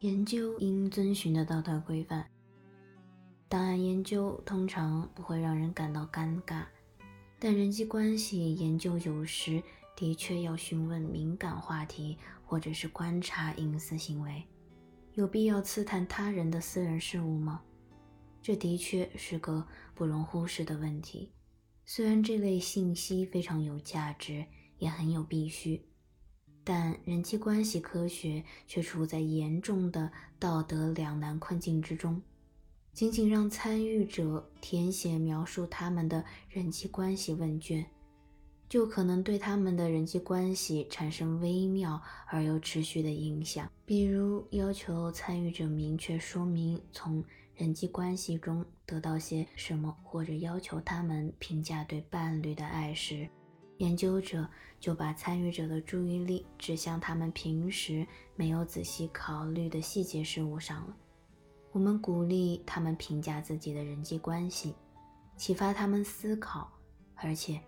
研究应遵循的道德规范。档案研究通常不会让人感到尴尬，但人际关系研究有时的确要询问敏感话题，或者是观察隐私行为。有必要刺探他人的私人事务吗？这的确是个不容忽视的问题。虽然这类信息非常有价值，也很有必须。但人际关系科学却处在严重的道德两难困境之中。仅仅让参与者填写描述他们的人际关系问卷，就可能对他们的人际关系产生微妙而又持续的影响。比如，要求参与者明确说明从人际关系中得到些什么，或者要求他们评价对伴侣的爱时。研究者就把参与者的注意力指向他们平时没有仔细考虑的细节事物上了。我们鼓励他们评价自己的人际关系，启发他们思考，而且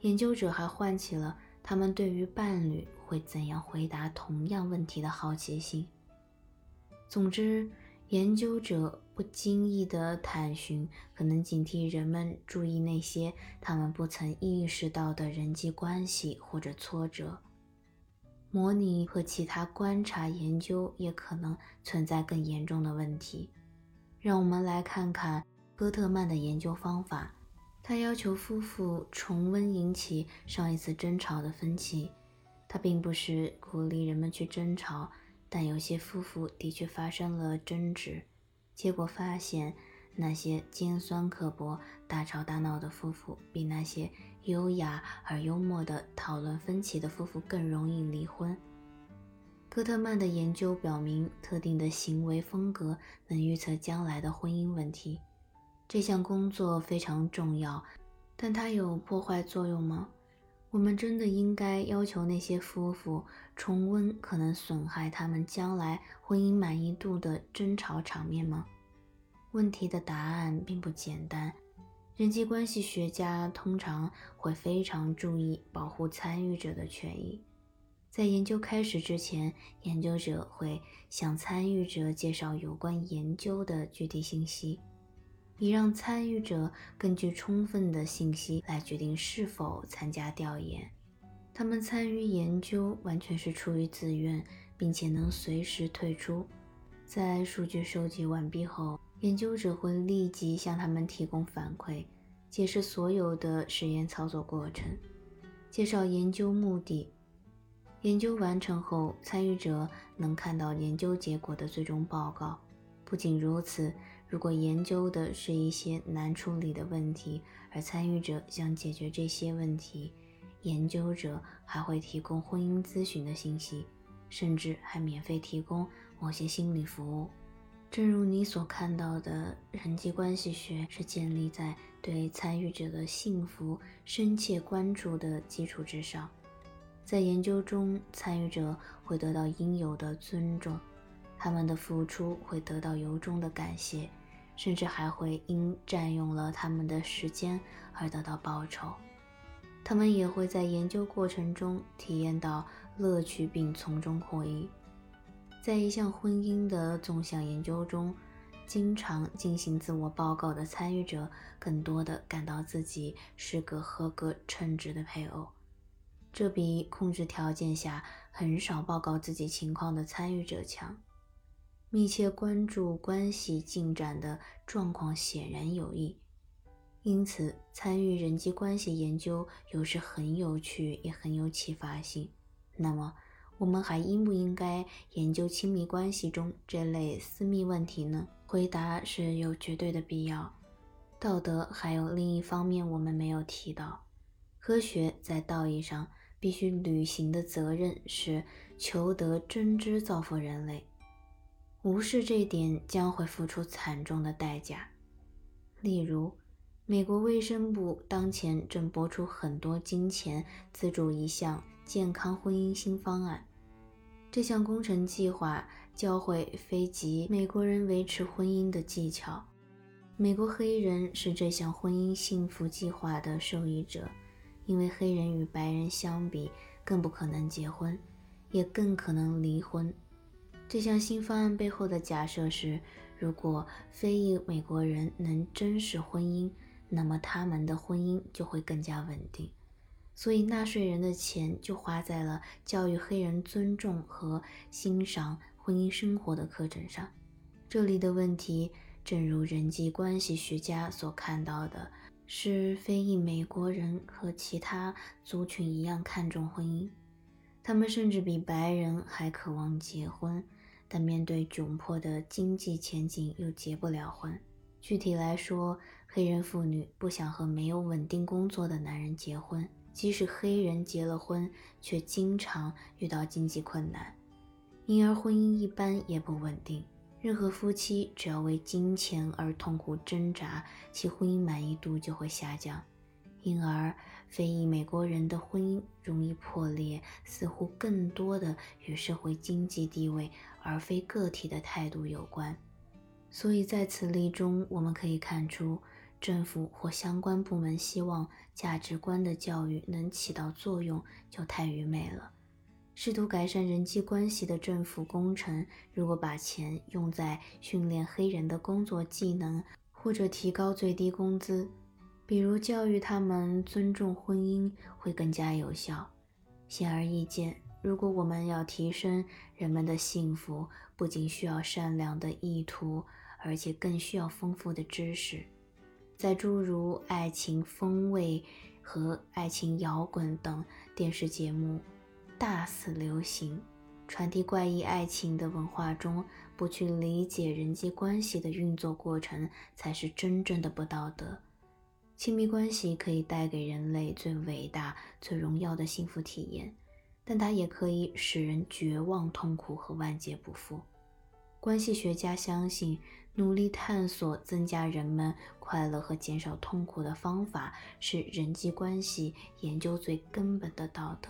研究者还唤起了他们对于伴侣会怎样回答同样问题的好奇心。总之。研究者不经意的探寻，可能警惕人们注意那些他们不曾意识到的人际关系或者挫折。模拟和其他观察研究也可能存在更严重的问题。让我们来看看戈特曼的研究方法。他要求夫妇重温引起上一次争吵的分歧。他并不是鼓励人们去争吵。但有些夫妇的确发生了争执，结果发现那些尖酸刻薄、大吵大闹的夫妇，比那些优雅而幽默的讨论分歧的夫妇更容易离婚。戈特曼的研究表明，特定的行为风格能预测将来的婚姻问题。这项工作非常重要，但它有破坏作用吗？我们真的应该要求那些夫妇重温可能损害他们将来婚姻满意度的争吵场面吗？问题的答案并不简单。人际关系学家通常会非常注意保护参与者的权益。在研究开始之前，研究者会向参与者介绍有关研究的具体信息。以让参与者根据充分的信息来决定是否参加调研。他们参与研究完全是出于自愿，并且能随时退出。在数据收集完毕后，研究者会立即向他们提供反馈，解释所有的实验操作过程，介绍研究目的。研究完成后，参与者能看到研究结果的最终报告。不仅如此，如果研究的是一些难处理的问题，而参与者想解决这些问题，研究者还会提供婚姻咨询的信息，甚至还免费提供某些心理服务。正如你所看到的，人际关系学是建立在对参与者的幸福深切关注的基础之上。在研究中，参与者会得到应有的尊重。他们的付出会得到由衷的感谢，甚至还会因占用了他们的时间而得到报酬。他们也会在研究过程中体验到乐趣并从中获益。在一项婚姻的纵向研究中，经常进行自我报告的参与者更多的感到自己是个合格称职的配偶，这比控制条件下很少报告自己情况的参与者强。密切关注关系进展的状况显然有益，因此参与人际关系研究有时很有趣，也很有启发性。那么，我们还应不应该研究亲密关系中这类私密问题呢？回答是有绝对的必要。道德还有另一方面我们没有提到，科学在道义上必须履行的责任是求得真知，造福人类。无视这点将会付出惨重的代价。例如，美国卫生部当前正拨出很多金钱资助一项健康婚姻新方案。这项工程计划教会非籍美国人维持婚姻的技巧。美国黑人是这项婚姻幸福计划的受益者，因为黑人与白人相比更不可能结婚，也更可能离婚。这项新方案背后的假设是，如果非裔美国人能珍视婚姻，那么他们的婚姻就会更加稳定。所以，纳税人的钱就花在了教育黑人尊重和欣赏婚姻生活的课程上。这里的问题，正如人际关系学家所看到的，是非裔美国人和其他族群一样看重婚姻，他们甚至比白人还渴望结婚。但面对窘迫的经济前景，又结不了婚。具体来说，黑人妇女不想和没有稳定工作的男人结婚，即使黑人结了婚，却经常遇到经济困难，因而婚姻一般也不稳定。任何夫妻只要为金钱而痛苦挣扎，其婚姻满意度就会下降。因而，非裔美国人的婚姻容易破裂，似乎更多的与社会经济地位而非个体的态度有关。所以，在此例中，我们可以看出，政府或相关部门希望价值观的教育能起到作用，就太愚昧了。试图改善人际关系的政府工程，如果把钱用在训练黑人的工作技能，或者提高最低工资，比如教育他们尊重婚姻会更加有效。显而易见，如果我们要提升人们的幸福，不仅需要善良的意图，而且更需要丰富的知识。在诸如《爱情风味》和《爱情摇滚》等电视节目大肆流行、传递怪异爱情的文化中，不去理解人际关系的运作过程，才是真正的不道德。亲密关系可以带给人类最伟大、最荣耀的幸福体验，但它也可以使人绝望、痛苦和万劫不复。关系学家相信，努力探索增加人们快乐和减少痛苦的方法，是人际关系研究最根本的道德。